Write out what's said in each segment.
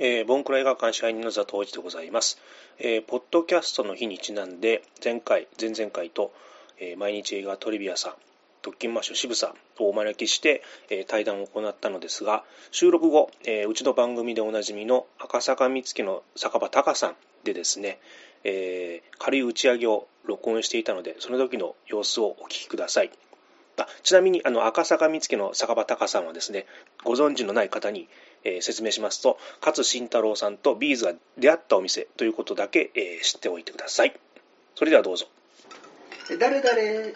えー、ボンクラ映画館支配人の座藤一でございます、えー、ポッドキャストの日にちなんで前回前々回と、えー、毎日映画トリビアさん特勤マッシュ渋さんをお招きして、えー、対談を行ったのですが収録後、えー、うちの番組でおなじみの赤坂見附の酒場隆さんでですね、えー、軽い打ち上げを録音していたのでその時の様子をお聞きください。あちなみにあの赤坂見附の酒場隆さんはですねご存知のない方に、えー、説明しますと勝慎太郎さんとビーズが出会ったお店ということだけ、えー、知っておいてください。それではどうぞ。誰誰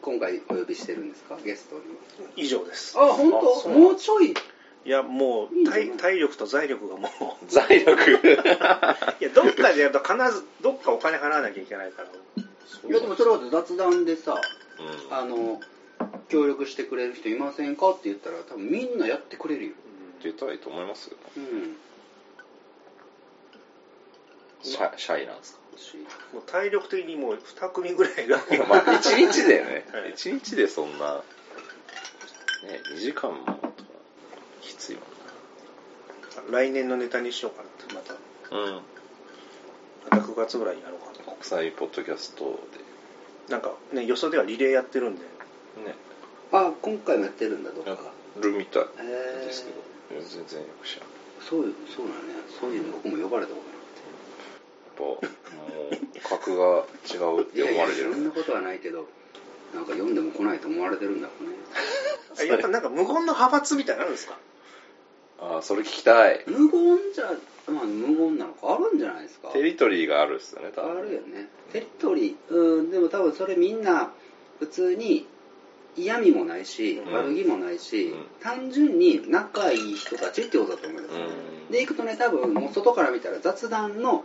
今回お呼びしてるんですか？ゲストに。以上です。あ本当？もうちょい？いやもう体体力と財力がもう。財力。いやどっかでやると必ずどっかお金払わなきゃいけないから。いやでもそれは雑談でさ、うん。あの協力してくれる人いませんか？って言ったら多分みんなやってくれるよ出たいと思いますよ。うん。シャシャイなんですか？もう体力的にもう2組ぐらいが。まあ一日でね。はい。一日でそんなね2時間もとかきついも来年のネタにしようかなってまた。んなうん。また9月ぐらいにやろうかな。国際ポッドキャストなんかねよそではリレーやってるんで。でね。あ今回もやってるんだどっやかるみたいですけど。いや全然よく知らん。そういうそうなんね。そういうの僕も呼ばれたことやっぱもう格が違うってないいやいや思われてるそんなことはないけどなんか読んでも来ないと思われてるんだろうね。あやっぱなんか無言の派閥みたいなのあるんですか？ああそれ聞きたい。無言じゃまあ無言なのかあるんじゃないですか。テリトリーがあるっすよね多あ分るよね。テリトリーうんでも多分それみんな普通に嫌味もないし、うん。悪気もないし、うん。単純に仲いい人たちってことだと思います、うん。で行くとね多分もう外から見たら雑談の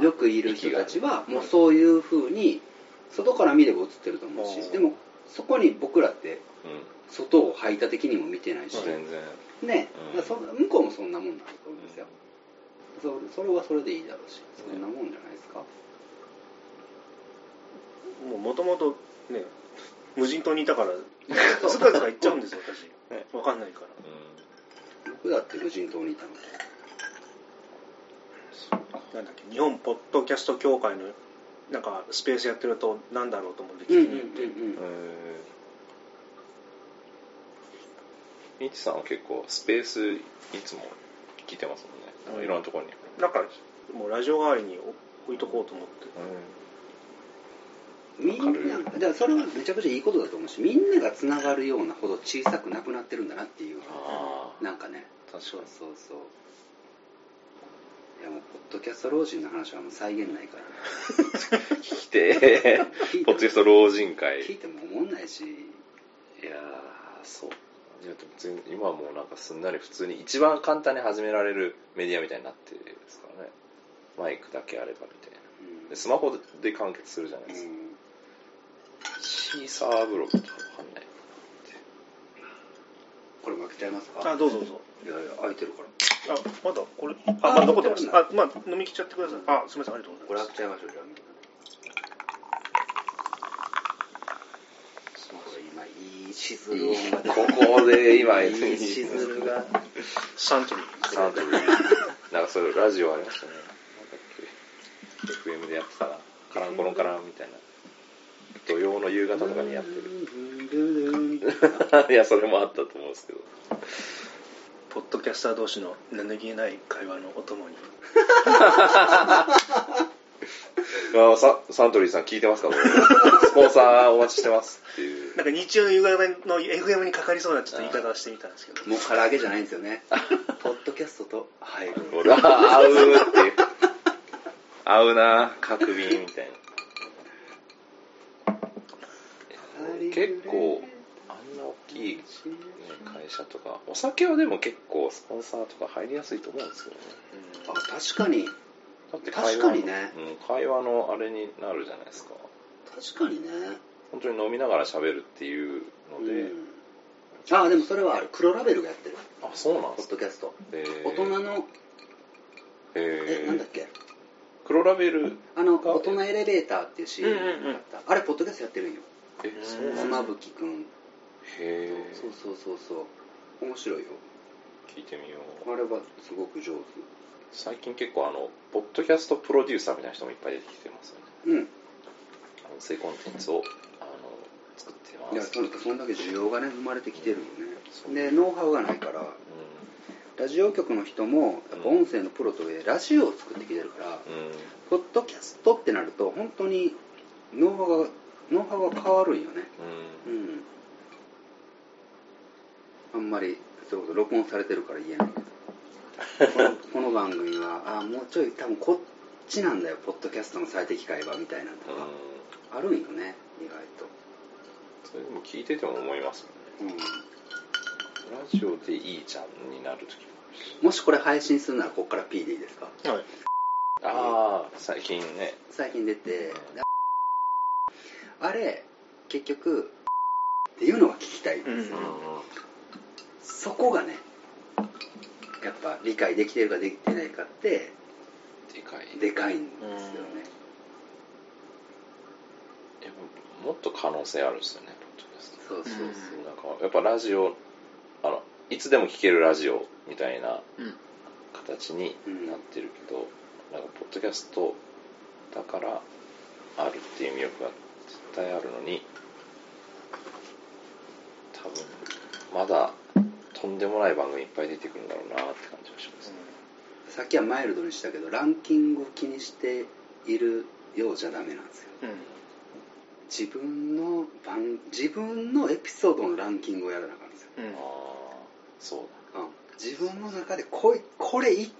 よくいる人たちはもうそういう風に外から見れば映ってると思うしうん。でもそこに僕らってうん。外を排他的にも見てないし、全然。ね、向こうもそんなもんなんだと思うんですよ、そそれはそれでいいだろうしそんなもんじゃないですか、もうもともとね無人島にいたからずかずか行っちゃうんですよ私。わかんないから。う僕だって無人島にいたのなんだっけ日本ポッドキャスト協会のなんかスペースやってるとなんだろうと思って聞きうんうんに行って、ミチさんは結構スペースいつも聞いてますもんね、うん。いろんなところに、なんかもうラジオ代わりに置いとこうと思ってみんなだからそれはめちゃくちゃいいことだと思うしみんながつながるようなほど小さくなくなってるんだなっていうあなんかね。あ確かに。そうそういやもうポッドキャスト老人の話はもう再現ないから。聞きて。聞いても。ポッドキャスト老人会。聞いても思んないし。いやーそう。いやでも全今はもうなんかすんなり普通に一番簡単に始められるメディアみたいになってるんですからね。マイクだけあればみたいな。うん。でスマホで完結するじゃないですか、シーサーブログとかわかんない。これ負けちゃいますか？あどうぞどうぞ。いやいや空いてるから。あまだこれあまだ残ってます。ああまあ飲み切っちゃってください。あすみませんありがとうこございます。れ開けちゃいましょうじゃあこれ今いいしずる音が出てここで今いいしずるが。サントリー。サントリー。なんかそういうラジオありましたね。なんだっけ？FM でやってたなカランコロンカランみたいな土曜の夕方とかにやってる。いやそれもあったと思うんですけど。ポッドキャスター同士の何気ない会話のお供に。あササントリーさん聞いてますか？スポンサーお待ちしてますっていう。なんか日曜の夕方の FM にかかりそうなちょっと言い方をしてみたんですけど。もう唐揚げじゃないんですよね。ポッドキャストと入る。俺は合うっていう。合うな角瓶みたいな結構あんな大きい、ね、会社とか。お酒はでも結構スポンサーとか入りやすいと思うんですけどね。あ確かに。だって確かにね。うん、会話のあれになるじゃないですか。確かにね。本当に飲みながら喋るっていうので、うん。あでもそれはある。黒ラベルがやってる。あそうなんポですか。ッドキャスト。えー。大人の。ええなんだっけ？黒ラベルあの大人エレベーターっていう CM うんうんうん。があったあれポッドキャストやってるんよえそうなん。妻くん。へえそうそうそうそう。面白いよ。聞いてみよう。あれはすごく上手。最近結構あのポッドキャストプロデューサーみたいな人もいっぱい出てきてますよね。うん。音声コンテンツをあの作ってます。いやそんそんだけ需要がね生まれてきてるよそう。ねでノウハウがないからラジオ局の人もやっぱ音声のプロとはいえラジオを作ってきてるから、うん、うん。ポッドキャストってなると本当にノウハウがノウハウが変わるんよね。ううん。んあんまりそれこそ録音されてるから言えないけど。この番組はあもうちょい多分こっちなんだよポッドキャストの最適解はみたいなのとか。うん。あるんよね意外それでも聞いてても思いますよね。と、ラジオでいいじゃんになる時ももしこれ配信するならこっから P でいいですか？はい。ああ最近ね。最近出てであれ結局っていうのが聞きたいんです。よ、うん。そこがねやっぱ理解できてるかできてないかってでかい。でかいんですよね、でももっと可能性あるんですよねそうそうそう、なんかやっぱラジオあのいつでも聞けるラジオみたいなうん形になってるけど、なんかポッドキャストだからあるっていう魅力が絶対あるのに。多分まだとんでもない番組いっぱい出てくるんだろうなって感じがします。ね、さっきはマイルドにしたけどランキングを気にしているようじゃダメなんですよ。うん。自分の番自分のエピソードのランキングをやらなあかんですよ、うん。ああそううん、自分の中でこいこれい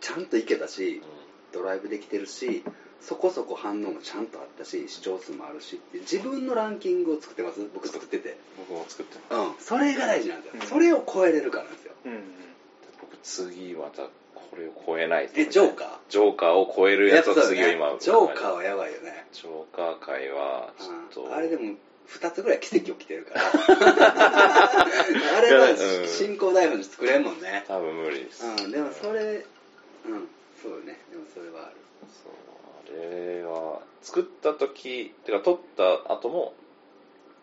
ちゃんといけたしだ、ドライブできてるしそこそこ反応もちゃんとあったし視聴数もあるし自分のランキングを作ってます僕作ってて。僕も作ってます。うん。それが大事なんですよ、うん。それを超えれるからなんですよ。うん僕次またこれを超えない。とえジョーカー？ジョーカーを超えるやつを次を今ジョーカーはやばいよね。ジョーカー界はちょっと。うん。あれでも2つぐらい奇跡起きてるから。あれはうん。進行台本に作れんもんね。多分無理です、うん。でもそれうん。そうね。でもそれはある。そう。あれは作った時てか撮った後も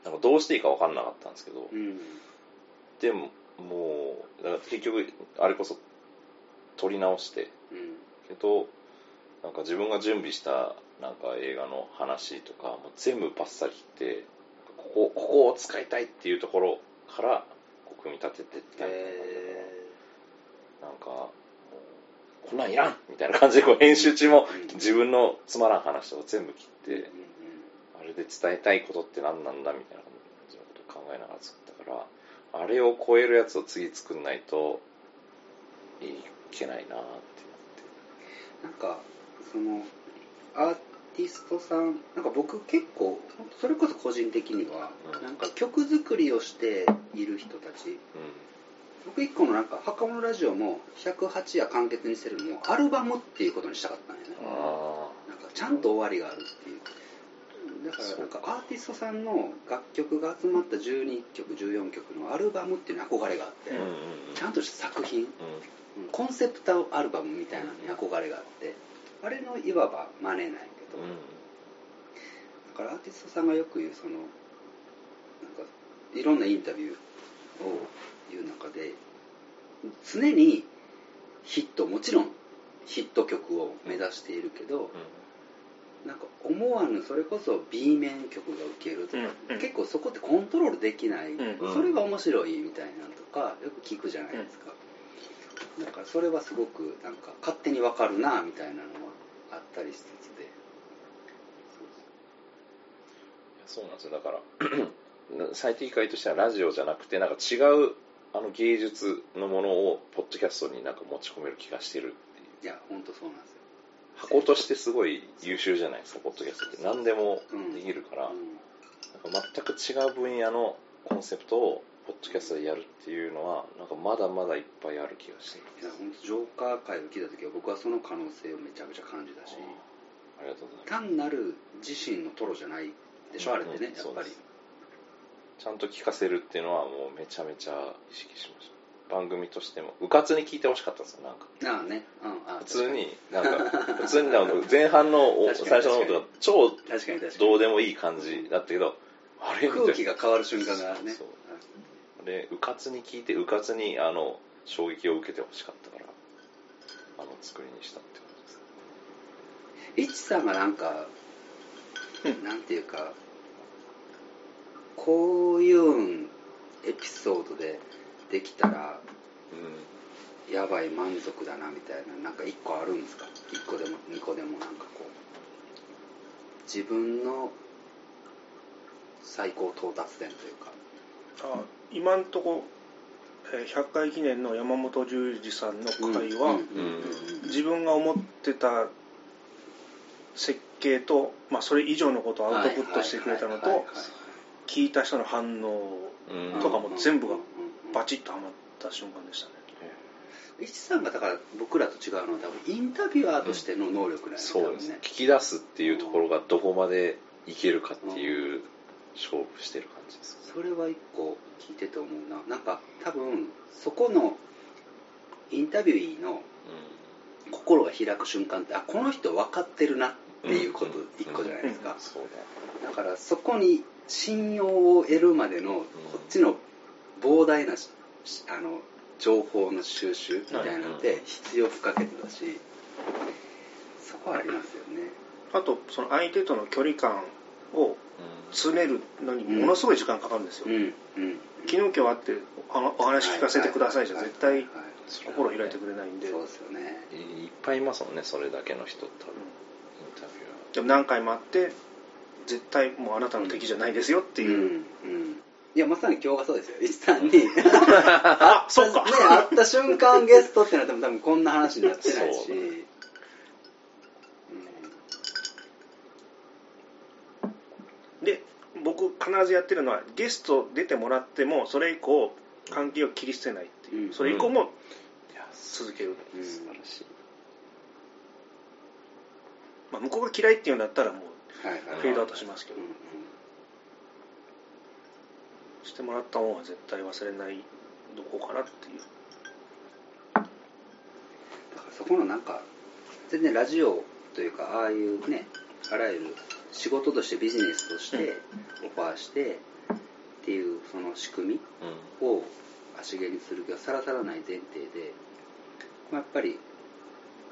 なんかどうしていいか分かんなかったんですけど、うん。でももう結局あれこそ撮り直してうん。けどなんか自分が準備したなんか映画の話とかもう全部バッサリ切ってここここを使いたいっていうところからこう組み立ててったみたいなんかこんなんいらんみたいな感じでこう編集中もうん。自分のつまらん話とか全部切って、うんうんあれで伝えたいことって何なんだみたいな感じのことを考えながら作ったからあれを超えるやつを次作んないといけないなってなんかそのアーティストさんなんか僕結構それこそ個人的には、うん。なんか曲作りをしている人たち思って僕一個のなんか墓物ラジオも108夜完結にしてるのもアルバムっていうことにしたかったんよね。なんかちゃんと終わりがあるっていう。だからなんかアーティストさんの楽曲が集まった12曲14曲のアルバムっていうのに憧れがあって、ちゃんとした作品コンセプトアルバムみたいなのに憧れがあってあれのいわば真似なんやけど、うん。だからアーティストさんがよく言うそのなんかいろんなインタビューを言う中で常にヒットもちろんヒット曲を目指しているけど、なんか思わぬそれこそ B 面曲が受けるとか、うんうん。結構そこってコントロールできない、うん。それが面白いみたいなのとかよく聞くじゃないですか、だからそれはすごくなんか勝手にわかるなみたいなのはあったりしつつで。いやそうなんですよ。だから 最適解としてはラジオじゃなくてなんか違うあの芸術のものをポッドキャストになんか持ち込める気がしてるっていう。いや本当そうなんですよ、箱としてすごい優秀じゃないですかポッドキャストって。何でもできるから、うん。なんか全く違う分野のコンセプトをポッドキャストでやるっていうのはなんかまだまだいっぱいある気がしてる。いや本当ジョーカー界を聞いた時は僕はその可能性をめちゃくちゃ感じたしありがとうございます。単なる自身のトロじゃないでしょ、あれってねうんやっぱりちゃんと聞かせるっていうのはもうめちゃめちゃ意識しました。番組としてもうかつに聞いてほしかったんですよなんか。ああね、うん、ああ 普通になんか普通になんか前半の最初のことが超どうでもいい感じだったけどあれ空気が変わる瞬間がね。そう。でうかつに聞いてうかつにあの衝撃を受けてほしかったからあの作りにしたって感じです。イチさんがなんか、うんなんていうかこういうエピソードでできたらうやばい満足だなみたいななんか一個あるんですか？一個でも二個でもなんかこう。自分の最高到達点というか。あ今んとこ、えー100回記念の山本十二さんの回は、自分が思ってた設計と、まあ、それ以上のことをアウトプットしてくれたのと聞いた人の反応んうん。とかも全部がうんバチッとはまった瞬間でしたね。イチさんがだから僕らと違うのは多分インタビュアーとしての能力なんですそうですね。聞き出すっていうところがどこまでいけるかっていう勝負してる感じです。それは一個聞いてて思うな。なんか多分そこのインタビューの心が開く瞬間ってあこの人分かってるなっていうことうん。一個じゃないですか、そうだからそこに信用を得るまでのこっちの膨大なしあの情報の収集みたいなのって必要不可欠だしそこはありますよね。あとその相手との距離感を詰めるのにものすごい時間かかるんですよ、うんうん昨日今日会っておお話聞かせてくださいじゃ絶対心開いてくれないんで。そうですよね。いいっぱいいますもんねそれだけの人多分インタビュでも何回も会って絶対もうあなたの敵じゃないですよっていう、うんうん。いやまさに今日がそうですよ。一さん。にあそっか。ね会った瞬間ゲストってなっても多分こんな話になってないし。そううん。で僕必ずやってるのはゲスト出てもらってもそれ以降関係を切り捨てないっていう、うん。それ以降も続ける、うん素晴らしい。まあ、向こうが嫌いっていうんだったらもうフェードアウトしますけど、してもらった恩は絶対忘れないどこかなっていう。だからそこのなんか全然ラジオというかああいうねあらゆる仕事としてビジネスとしてオファーしてっていうその仕組みを足毛にする気はさらさらない前提でまあやっぱり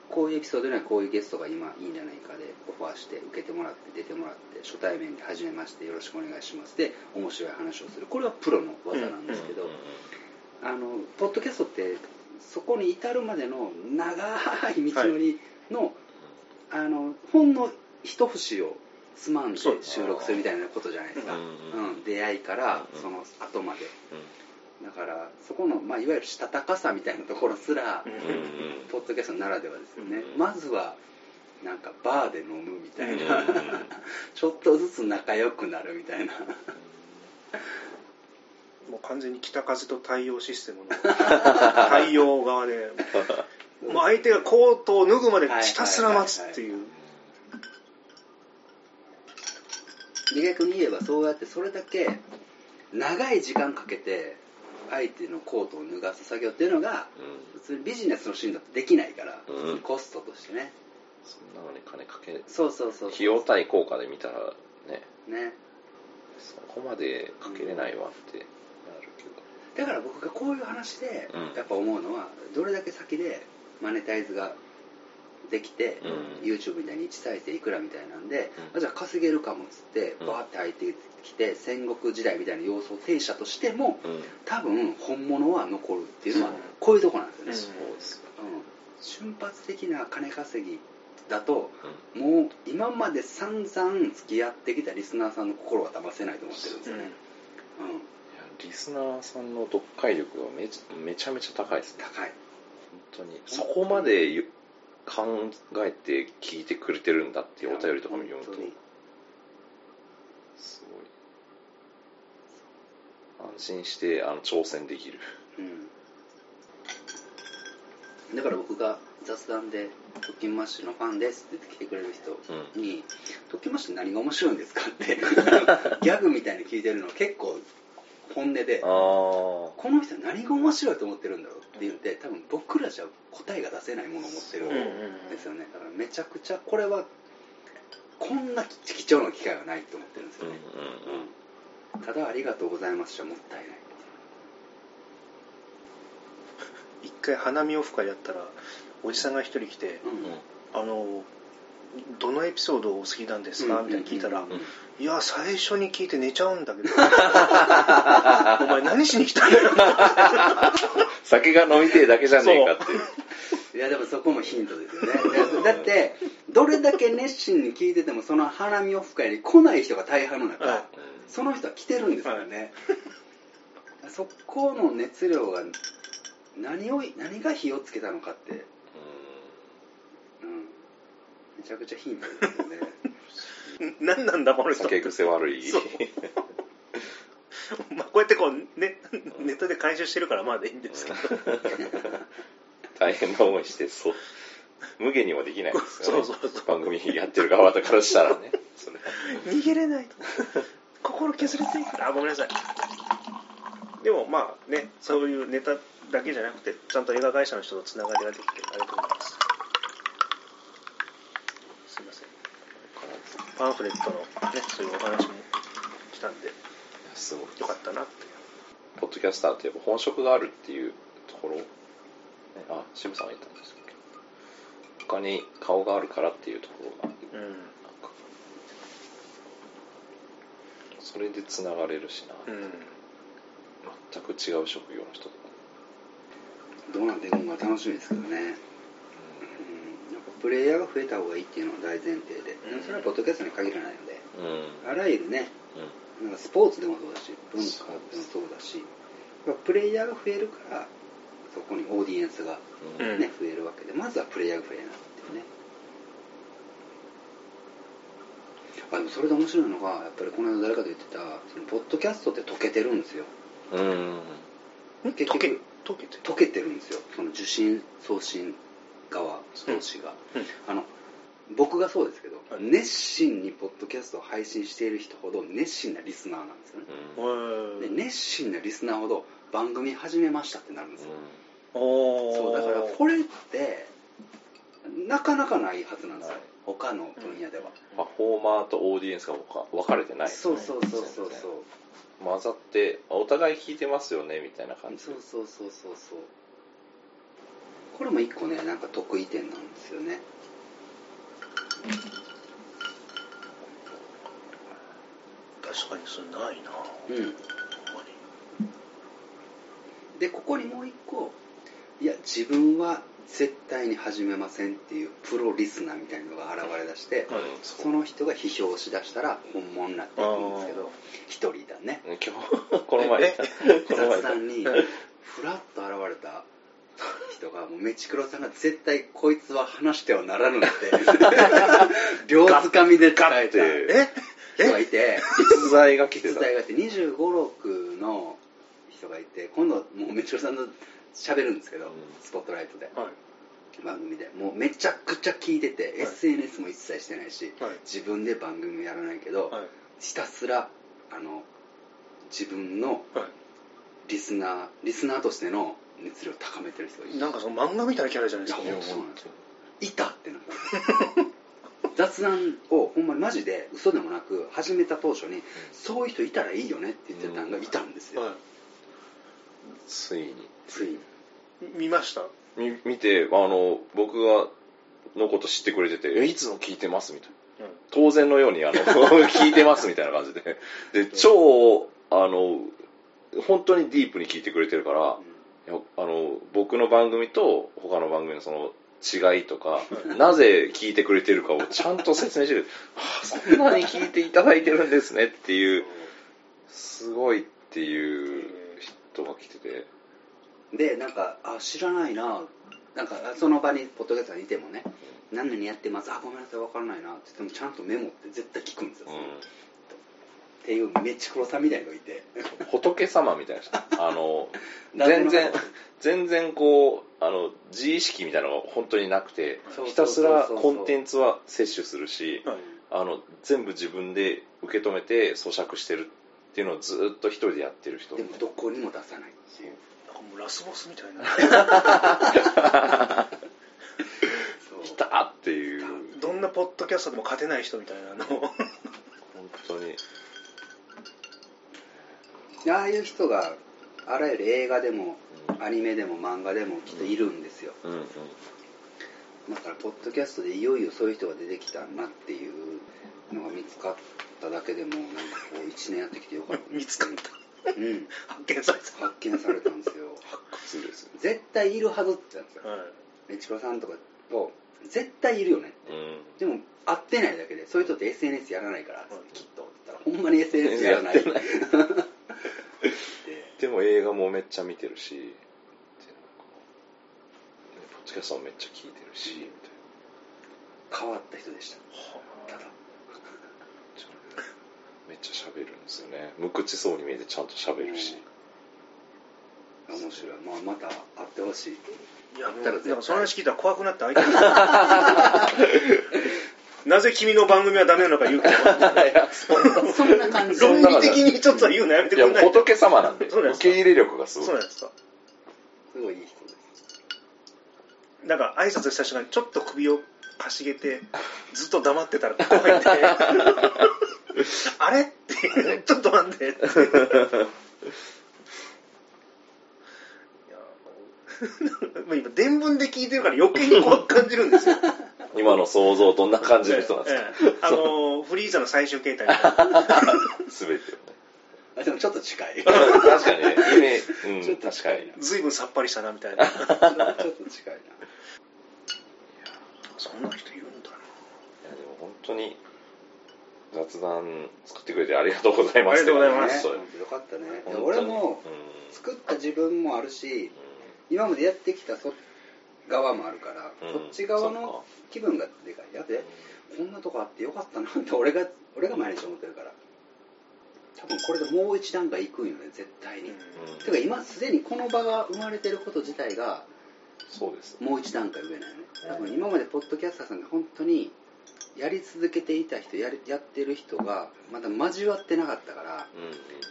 こういうエピソードにはこういうゲストが今いいんじゃないかでオファーして受けてもらって出てもらって初対面で初めましてよろしくお願いしますで面白い話をする。これはプロの技なんですけど、あのポッドキャストってそこに至るまでの長い道のりの,、あのほんの一節をつまんで収録するみたいなことじゃないですか、うんうん出会いからうんその後までだからそこの、まあ、いわゆるしたたかさみたいなところすら、うんポッドキャストならではですよね、うんまずはなんかバーで飲むみたいな、うん ちょっとずつ仲良くなるみたいな。もう完全に北風と太陽システムの 太陽側で。もう相手がコートを脱ぐまでひたすら待つっていう。で逆に言えばそうやってそれだけ長い時間かけて相手のコートを脱がす作業っていうのが普通にビジネスのシーンだとできないから、うん。コストとしてね。そんなのに金かけそうそうそう費用対効果で見たらね。ね。そこまでかけれないわってなるけど。だから僕がこういう話でうん。やっぱ思うのはどれだけ先でマネタイズができて、うん。YouTube みたいに1再生いくらみたいなんで、うん。あじゃあ稼げるかもっつってうん。バーって入ってきて戦国時代みたいな様相を呈したとしてもうん。多分本物は残るっていうのはう。んこういうとこなんですよね、そうですうん。瞬発的な金稼ぎだとうん。もう今まで散々付き合ってきたリスナーさんの心は騙せないと思ってるんですよね、いやリスナーさんの読解力がめちゃめちゃ高いですね。高い。本当に。そこまでゆ考えて聞いてくれてるんだっていうお便りとかも読むと。すごい。安心してあの挑戦できる。うん。だから僕が雑談で「トッキンマッシュのファンです」って言って来てくれる人に「トッキンマッシュ何が面白いんですか?」って ギャグみたいに聞いてるの結構本音でこの人何が面白いと思ってるんだろうって言って多分僕らじゃ答えが出せないものを持ってるんですよね。だからめちゃくちゃこれはこんな貴重な機会はないと思ってるんですよね、うんただありがとうございますじゃもったいない。回花見オフ会やったらおじさんが一人来てうん「あのどのエピソードお好きなんですか?」みたいに聞いたらいや最初に聞いて寝ちゃうんだけど。お前何しに来たんだよ？酒が飲みてえだけじゃねえかって。いう。いやでもそこもヒントですよね。だってどれだけ熱心に聞いててもその花見オフ会に来ない人が大半の中、はい。その人は来てるんですよね、そこの熱量が何を何が火をつけたのかって、うん、めちゃくちゃヒントですよね。何なんだこの人。酒癖悪い。そう。まあこうやってこう、ね、ネットで回収してるからまだいいんですけど。大変な思いしてそう。無限にはできないですよね。そうそうそう。番組やってる側からしたらね。それ。逃げれないと。心削れていくあごめんなさい。でもまあねそういうネタだけじゃなくてちゃんと映画会社の人とつながりができてありがとうございますすいませんパンフレットのねそういうお話もしたんでよすごいかったなってポッドキャスターってやっぱ本職があるっていうところ、ね、あ渋さんが言ったんですけど。他に顔があるからっていうところがうん。なんか。それでつながれるしな、うん。全く違う職業の人とか、どうなっていくのか楽しみですけどね、プレイヤーが増えた方がいいっていうのは大前提で、うん。それはポッドキャストに限らないので。うん。あらゆるねなんかスポーツでもそうだし文化でもそうだしプレイヤーが増えるからそこにオーディエンスが、うんうん。ね増えるわけでまずはプレイヤーが増えなっていうね。あでもそれで面白いのがやっぱりこの間誰かと言ってたそのポッドキャストって溶けてるんですよ。うん。結局溶け溶けて溶けてるんですよ。その受信送信側同士が、うん。あの僕がそうですけど、はい。熱心にポッドキャストを配信している人ほど熱心なリスナーなんですよね、うん。うんで熱心なリスナーほど番組始めましたってなるんですよ、そうだからこれってなかなかないはずなんですよ、はい他の分野では、パフォーマーとオーディエンスが分か分かれてない。ねそうそうそうそうそう。混ざってお互い聞いてますよねみたいな感じ。そうそうそうそうそうこれも一個ねなんか得意点なんですよね。確かにそれないな。うん。に。でここにもう一個いや自分は絶対に始めませんっていうプロリスナーみたいなのが現れ出して、はいその人が批評しだしたら本物になっていくんですけど一人だね。今日 この前。えこの前雑談にふらっと現れた人がもうメチクロさんが絶対こいつは話してはならぬって 両つかみで伝えた。人がいて実在が来てた。実在がいて2 5 6の人がいて今度はもうメチクロさんと喋るんですけど、うん。スポットライトで。はい。番組で。もうめちゃくちゃ聞いてて、い。SNS も一切してないし、はい。自分で番組もやらないけど、はい。ひたすらあの自分のはリスナーリスナーとしての熱量を高めてる人がいいてなんかその漫画みたいなキャラじゃないですかいやそうなんですよ。いたってなった 雑談をほんまにマジで嘘でもなく始めた当初にそういう人いたらいいよねって言ってたのがいたんですよ、はついに。ついに。い見ました？み見てあの僕がのこと知ってくれてて「えいつも聞いてます」みたいな。うん。当然のようにあの 聞いてますみたいな感じで。で超あの本当にディープに聞いてくれてるからいやあの僕の番組と他の番組のその違いとかなぜ聞いてくれてるかをちゃんと説明してくれてあそんなに聞いていただいてるんですねっていうすごいっていう人が来てて。でなんかあ知らないな。なんかその場にポッドキャストにいてもね。何々やってます。あごめんなさい。分からないな。って言ってもちゃんとメモって絶対聞くんですよ、うっていうめっちゃ黒さんみたいなのがいて。ん、仏様みたいな人。あの全然全然こうあの自意識みたいなのが本当になくてひたすらコンテンツは摂取するしはい。あの全部自分で受け止めて咀嚼してるっていうのをずっと一人でやってる人。でもどこにも出さないっていう。なんかもうラスボスみたいな。来たっていう。どんなポッドキャストでも勝てない人みたいなの。を本当にああいう人があらゆる映画でもアニメでも漫画でもきっといるんですよ、うんうん。だからポッドキャストでいよいよそういう人が出てきたなっていうのが見つかっただけでもなんかこう1年やってきてよかった。見つかった。うん。発見された。発見されたんですよ。発掘です絶対いるはずって言った。んですよはい。ねちろさんとかと絶対いるよねうん。でも会ってないだけでそういう人って SNS やらないから、うんきっと。って言ったらほんまに SNS やらない でも映画もめっちゃ見てるしポッドキャストもめっちゃ聞いてるしみたいな変わった人でした。ただめっちゃ喋るんですよね。無口そうに見えてちゃんと喋るし、面白い、まあ、また会ってほしい。いやあったら絶対その話聞いたら怖くなって相手になぜ君の番組はダメなのか言うけど。そんな感じ。論理的にちょっと言うのやめていやくんない？仏様なんで。そうなんですか？受け入れ力がすごい。そうなんですか？すごいいい人です。なんか挨拶した瞬間にちょっと首をかしげてずっと黙ってたら怖いんで。あれ？ってちょっと待って。っていや もう今伝聞で聞いてるから余計に怖く感じるんですよ今の想像どんな感じの人なんですか、ええあのフリーザの最終形態。全てを。ねあでもちょっと近い。ち確かにねイメージ、うん、ちょっと確かに近いな随分さっぱりしたなみたいな。ちょっと近いな。そんな人いるんだいやでも本当に雑談作ってくれてありがとうございます。ありがとうございます。ね。そう。よかったね。俺もうん。作った自分もあるし今までやってきたそ側もあるから、うんそっち側のか。気分がでかい。やでこんなとこあってよかったなって俺が俺が毎日思ってるから多分これでもう一段階いくんよね絶対に、うん。うか今すでにこの場が生まれてること自体がそうです。もう一段階上なのね。多分今までポッドキャスターさんが本当にやり続けていた人やりやってる人がまだ交わってなかったから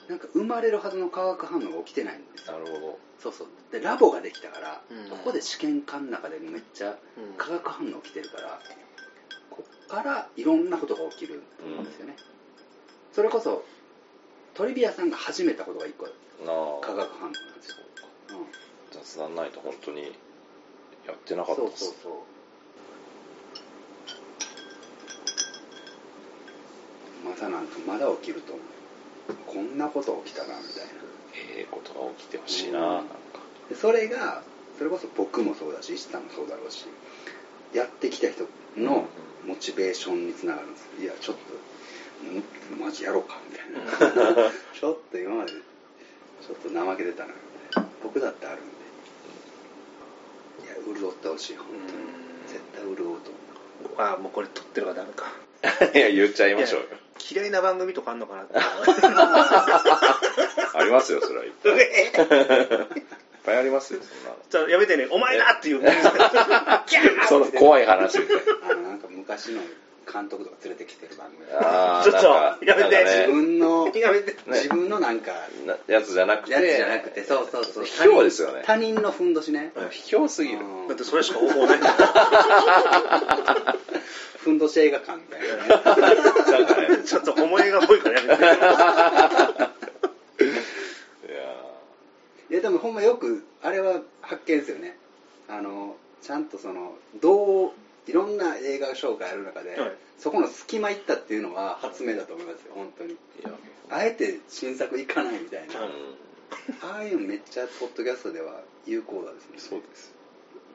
なんか生まれるはずの化学反応が起きてないんですよ。なるほど。そうそう。でラボができたから、うん。ここで試験管の中でめっちゃうん化学反応起きてるからこっからいろんなことが起きると思うんですよね、それこそトリビアさんが始めたことが一個なあ化学反応なんですよ、うん。雑談ないと本当にやってなかったそうそうそうまたなんかまだ起きると。思うこんなこと起きたなみたいな。ええことが起きてほしいな、うん。なんか。でそれがそれこそ僕もそうだし石さんもそうだろうしやってきた人のモチベーションにつながるんです。いやちょっとんマジやろうかみたいな。ちょっと今までちょっと怠けてたなみたいな。僕だってあるんで。いや潤ってほしい本当に。絶対潤うと思う。ああもうこれ撮ってるからダメか。いや言っちゃいましょうよ嫌いな番組とかあんのかなって。ありますよそれはいっぱい。いっぱいありますよそんな。のじゃあやめてね。お前だっていう。その怖い話みたいあのなんか昔の監督とか連れてきてる番組。ちょっとやめて。自分のやめて。自分のなんかなやつじゃなくて。やつじゃなくてそうそうそう。卑怯ですよね。他人のふんどしね。うん卑怯すぎる。うん。だってそれしか方法ないふんどし映画館みたいな。ねなんかねちょっと思いがっぽいからやめて。いやいやでもほんまよくあれは発見ですよね。あのちゃんとそのどういろんな映画紹介ある中で、はい。そこの隙間行ったっていうのは発明だと思いますよ本当に。あえて新作行かないみたいな、うん。ああいうのめっちゃポッドキャストでは有効だですね。そうです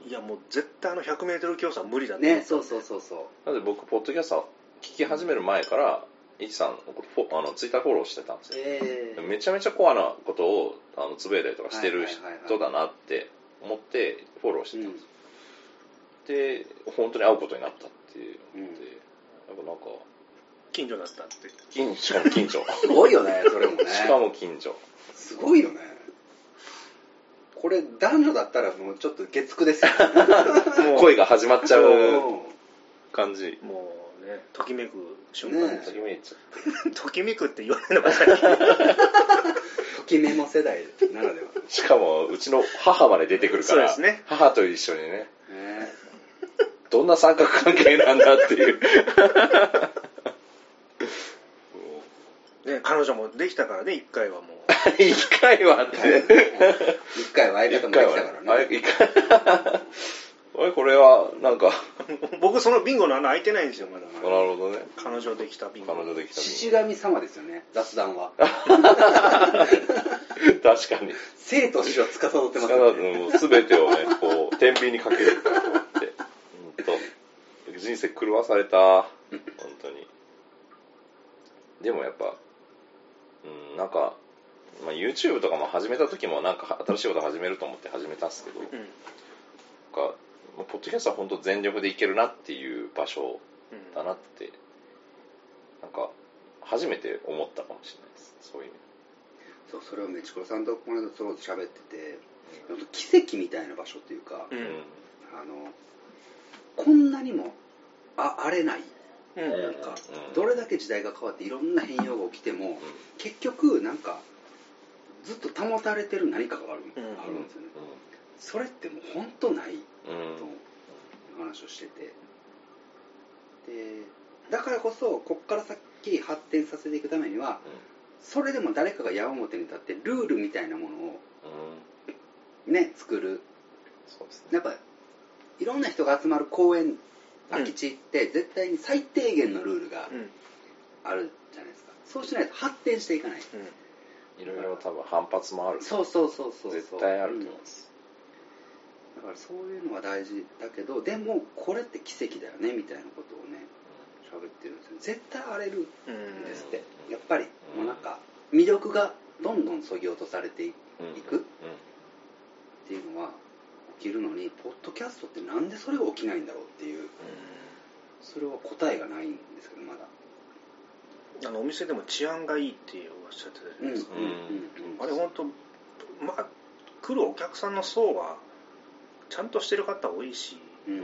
いやもう絶対あの 100m 競争は無理だってねそうそうそうそう。なので僕ポッドキャスト聞き始める前からイチさんあのツイッターフォローしてたんですよ。ええめちゃめちゃコアなことをあのつぶやいたりとかしてる人だなって思ってフォローしてうんたんですよ、で本当に会うことになったっていう。ので、うん。やっぱなんか近所だったって。近しかも近所すごいよねそれもね。しかも近所すごいよねこれ男女だったらもうちょっと月9ですよ。もう恋が始まっちゃううん感じ。もうねときめく瞬間ねときめいちゃときめくって言われるのが最近 ときメモ世代ならでは。うしかもうちの母まで出てくるからそうですね。母と一緒にね。ねどんな三角関係なんだっていうね彼女もできたからね一回はもう 一回はって。一回は相方もできたからね一回。あれ、これは、なんか、僕そのビンゴの穴開いてないんですよまだなるほどね。彼女できたビンゴ彼女できた獅子神様ですよね雑談は確かに。生と死を司ってます力よねもう全てをね、こう、天秤にかけるからと思って。ほんと。人生狂わされた。本当に。でもやっぱ、うん、なんか、まあ、YouTube とかも始めた時もなんか新しいこと始めると思って始めたんですけど、なんうんか、まあポッドキャストは本当全力でいけるなっていう場所うんだなって、なんか、初めて思ったかもしれないです。そういう意味そうそれをメチコロさんとこの間そう喋ってて奇跡みたいな場所っていうか、うんで。あのこんなにもあ荒れないうんうんなんか、うんどれだけ時代が変わっていろんな変容が起きても、結局なんかずっと保たれてる何かがある,、うん。あるんですよね、それってもう本当ない。と話をしてて。でだからこそこっから先発展させていくためにはそれでも誰かが矢面に立ってルールみたいなものをうん。ね作る。やっぱいろんな人が集まる公園空き地って絶対に最低限のルールがうん。あるじゃないですか。そうしないと発展していかない。いろいろ多分反発もある。そうそうそうそうそう。絶対あると思いうん。ます。だからそういうのは大事だけどでもこれって奇跡だよねみたいなことをね喋ってるんですよ。絶対荒れるうんんですって。やっぱりもうなんか魅力がどんどんそぎ落とされていうん。くっていうのは起きるのにポッドキャストってなんでそれが起きないんだろうっていうそれは答えがないんですけどまだ。あのお店でも治安がいいっておっしゃってたじゃないですか、うんうんあれ本当まあ来るお客さんの層はちゃんとしてる方多いし、うん。うん。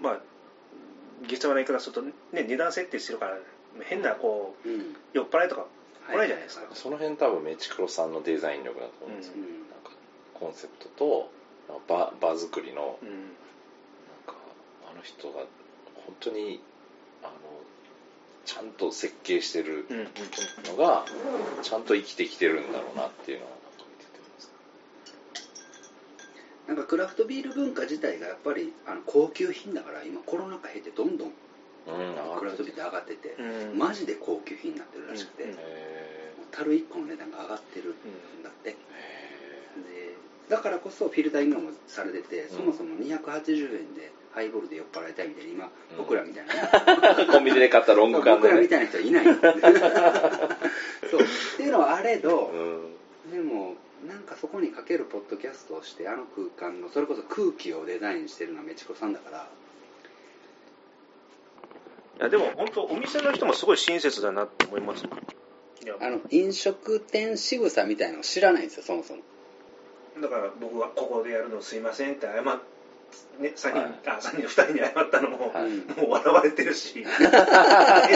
まあ下世話な言い方すると、ね、値段設定してるから変なこううん。酔っ払いとか来ないじゃないですか、その辺多分メチクロさんのデザイン力だと思うんですよ、うんンセプトと場場作りのうん。なんかあの人が本当にあのちゃんと設計してるうんうんのがちゃんと生きてきてるんだろうなっていうのはなんか見ててます。なんかクラフトビール文化自体がやっぱりあの高級品だから今コロナ禍経てどんどんうんクラフトビールって上がってて、うん。マジで高級品になってるらしくて、うん。もうへ樽1個の値段が上がってるんだって、ーへでだからこそフィルター今もされてて、うん。そもそも280円でハイボールで酔っ払いたいみたいな今、うん。僕らみたいな コンビニで買ったロング缶僕でね。らみたいな人はいない。そう。っていうのはあれど、うん。でもなんかそこにかけるポッドキャストをしてあの空間のそれこそ空気をデザインしてるのはメチコさんだから。いやでも本当お店の人もすごい親切だなって思いますあの飲食店仕草みたいなのを知らないんですよそもそもだから僕はここでやるのすいませんって謝っね、3人、はい。あ3人2人に謝ったのも、はい。もう笑われてるし。え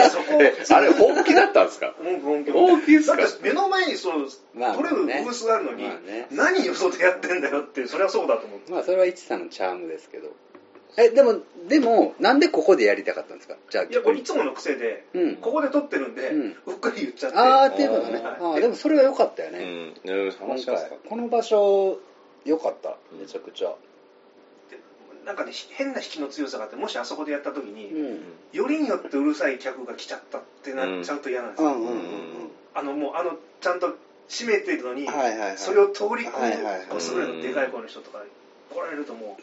そこえあれ本気だったんですか？本気本気。ですか？だって目の前にその、まあ取れるブねースがあるのに、まあね。何よそでやってんだよってそれはそうだと思ってまあそれは一さんのチャームですけどえでもでもなんでここでやりたかったんですか？じゃあいやこれいつもの癖で、うん。ここで撮ってるんで、うん。うっかり言っちゃって。ああっていうことね。はい。ああでもそれは良かったようね、んうん今回この場所良かった。うん。めちゃくちゃ。でなんかね変な引きの強さがあってもしあそこでやった時に、うん。よりによってうるさい客が来ちゃったってなっちゃうと嫌なんですよ、うんうんうんあのもうあのちゃんと閉めてるのに、はいはいはい。それを通り越すぐらいのでかい声の人とか来られるとも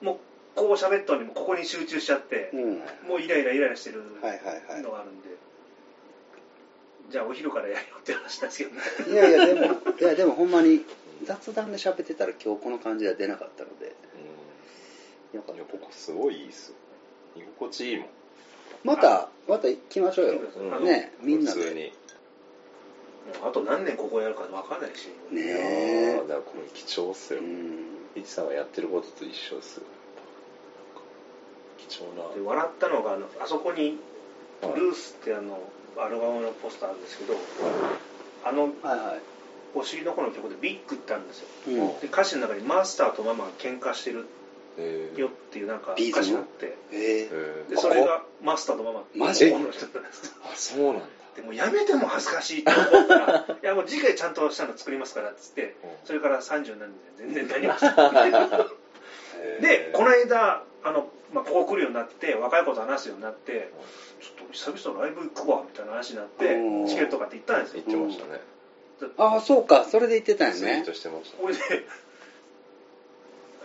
うもうこう喋ったのにもここに集中しちゃってう、ん。もうイライライライラしてるはいはいはい。のがあるんで、じゃあお昼からやるよって話なんですけどね。いやいやでもいやでもほんまに雑談で喋ってたら今日この感じは出なかったので。よかっうんいやここすごいいいっす。よ居心地いいもん。たまたまた行きましょうよ。あのねみんなで。普通に。あと何年ここやるか分かんないし、ねえ。ーだからこれ貴重っすよ。うん。イチさんがやってることと一緒です。よで笑ったのがあのあそこに「はい。ルース」ってあのアルバムのポスターあるんですけどあのはいはい。お尻の子の曲で「ビッグ」ってあるんですよ。うん。で歌詞の中に「マスターとママが喧嘩してるえー。よ」っていうなんか歌詞があって。えええー。でそれがマスターとママ。ってマジ？男の人なんですあそうなんだ。でもやめても恥ずかしいと思ったら いやもう次回ちゃんとしたの作りますからっつってそれから30何年で全然何も。してないでこの間あの、まあ、ここ来るようになって若い子と話すようになってちょっと久々ライブ行くわみたいな話になってうんチケット買って行ったんですよ。言ってましたね。ああそうかそれで言ってたんやね。ツイートしてました。これで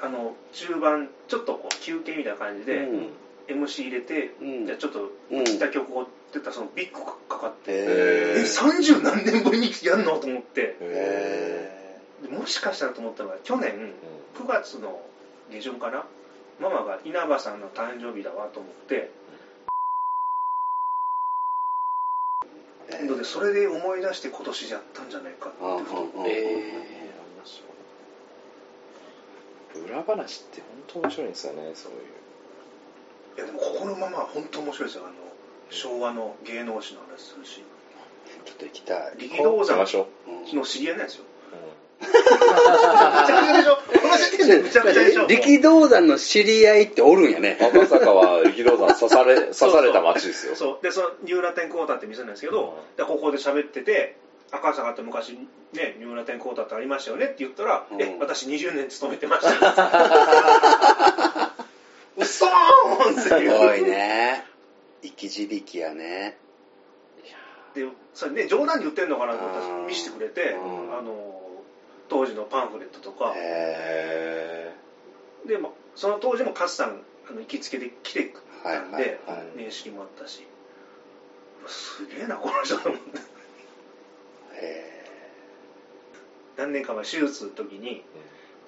あの中盤ちょっとこう休憩みたいな感じで、うん。MC 入れて、うん。じゃあちょっとうん。来た曲をって言ったらそのビッグかかって、へえ30何年ぶりにやんの？と思って。もしかしたらと思ったのが去年9月の下旬かな？ママが稲葉さんの誕生日だわと思って。のでそれで思い出して今年やったんじゃないかって。ああふとああええ裏話って本当面白いんですよねそういう。いやでもここのママは本当面白いですよ。あの昭和の芸能史の話するし。ちょっと行きたい。行き力道山ましょう、うん。の知り合いなんですよ。うむちゃくちゃでしょ。この時点でむちゃくちゃでしょ。力道山の知り合いっておるんやね。ん、赤坂は力道山刺され 刺された街ですよ。そう。でそのニューラテンコータって店なんですけど、うん。でここで喋ってて赤坂って昔ねニューラテンコータってありましたよねって言ったら「うん。え私20年勤めてました」うそーんってすごいね。生き字引やね。でそれね冗談で言ってんのかなと思ったうん。ら見せてくれて、うん。あの当時のパンフレットとか。でもその当時も勝さんあの行きつけで来てたんで、はいはいはい。面識もあったし。すげえなこの人と思って。え何年か前手術の時に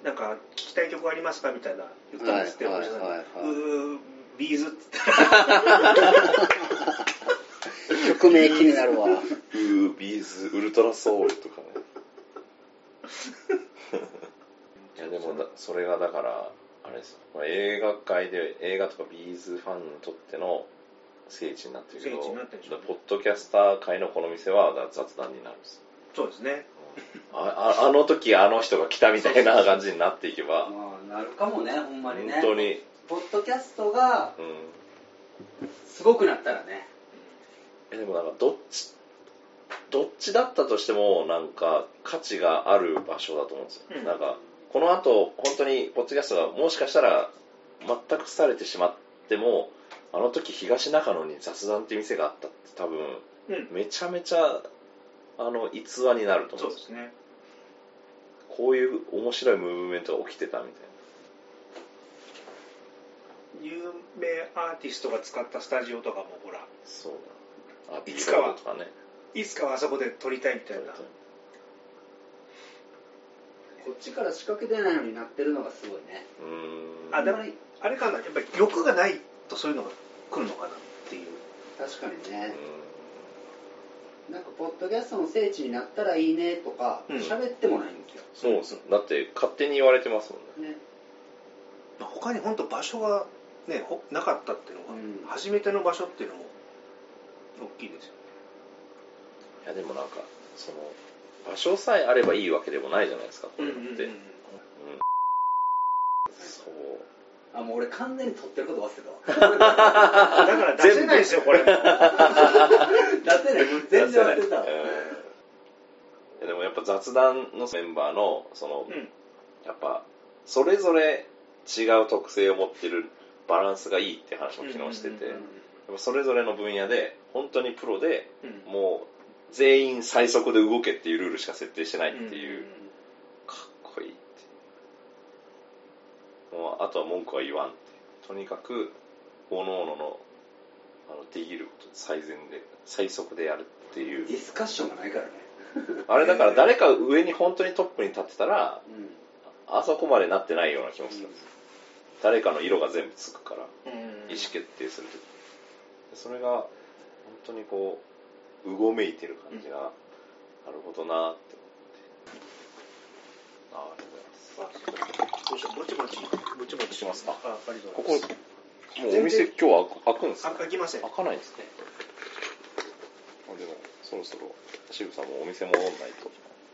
えなんか聞きたい曲ありますかみたいな言ったんですって、はいはいはいはい。うービーズって。曲名気になるわ。ウービーズウルトラソウルとかね いやでもだそれがだからあれですよ。まあ映画界で映画とかビーズファンにとっての聖地になってるけど聖地になってるでしょうね。ポッドキャスター界のこの店はだ雑談になるんです。よそうですね。あああの時あの人が来たみたいな感じになっていけば。まあなるかもねほんまにね。本当に、ポッドキャストがうん、すごくなったらね。えでもなんかどっちどっちだったとしてもなんか価値がある場所だと思うんですよ、うん。なんかこの後本当にポッドキャストがもしかしたら全く廃れてしまってもあの時東中野に雑談って店があったって多分うん。めちゃめちゃあの逸話になると思うんですよ。そうですねこういう面白いムーブメントが起きてたみたいな。有名アーティストが使ったスタジオとかもほら。そうだ。あいつかはとかねいつかはあそこで撮りたいみたいな。こっちから仕掛けてないのになってるのがすごいね。あでもあれかなやっぱり欲がないとそういうのが来るのかなっていう。確かにうねん。なんかポッドキャストの聖地になったらいいねとかうん。喋ってもないんですよ、そうですだって勝手に言われてますもんね。ね。まあ他に本当場所がねほなかったっていうのが、うん。初めての場所っていうのも大きいですよいやでもなんかその場所さえあればいいわけでもないじゃないですかこれって、うん。そう。あもう俺完全に撮ってること忘れたわ。だから出せないですよこれ。出せない。全然忘れたわ。うん。でもやっぱ雑談のメンバーのその、うん。やっぱそれぞれ違う特性を持ってるバランスがいいって話も昨日してて、うんうんうんうん。やっぱそれぞれの分野で本当にプロでうん。もう全員最速で動けっていうルールしか設定してないっていう、かっこいいって。もうあとは文句は言わんって。とにかく各々のあのできること最善で最速でやるっていう。ディスカッションがないからね。あれだから誰か上に本当にトップに立ってたらうん。あそこまでなってないような気もする。ん。ですよ誰かの色が全部つくからうん。意思決定するとき。それが本当にこううごめいてる感じが、なるほどなって思って。あありがとうございますどうしようぼちぼちぼちぼちしますか。あありがとうここございます。もうお店今日は開くんですあか開きません開かないんですかあでもそろそろ渋さんもお店戻んないと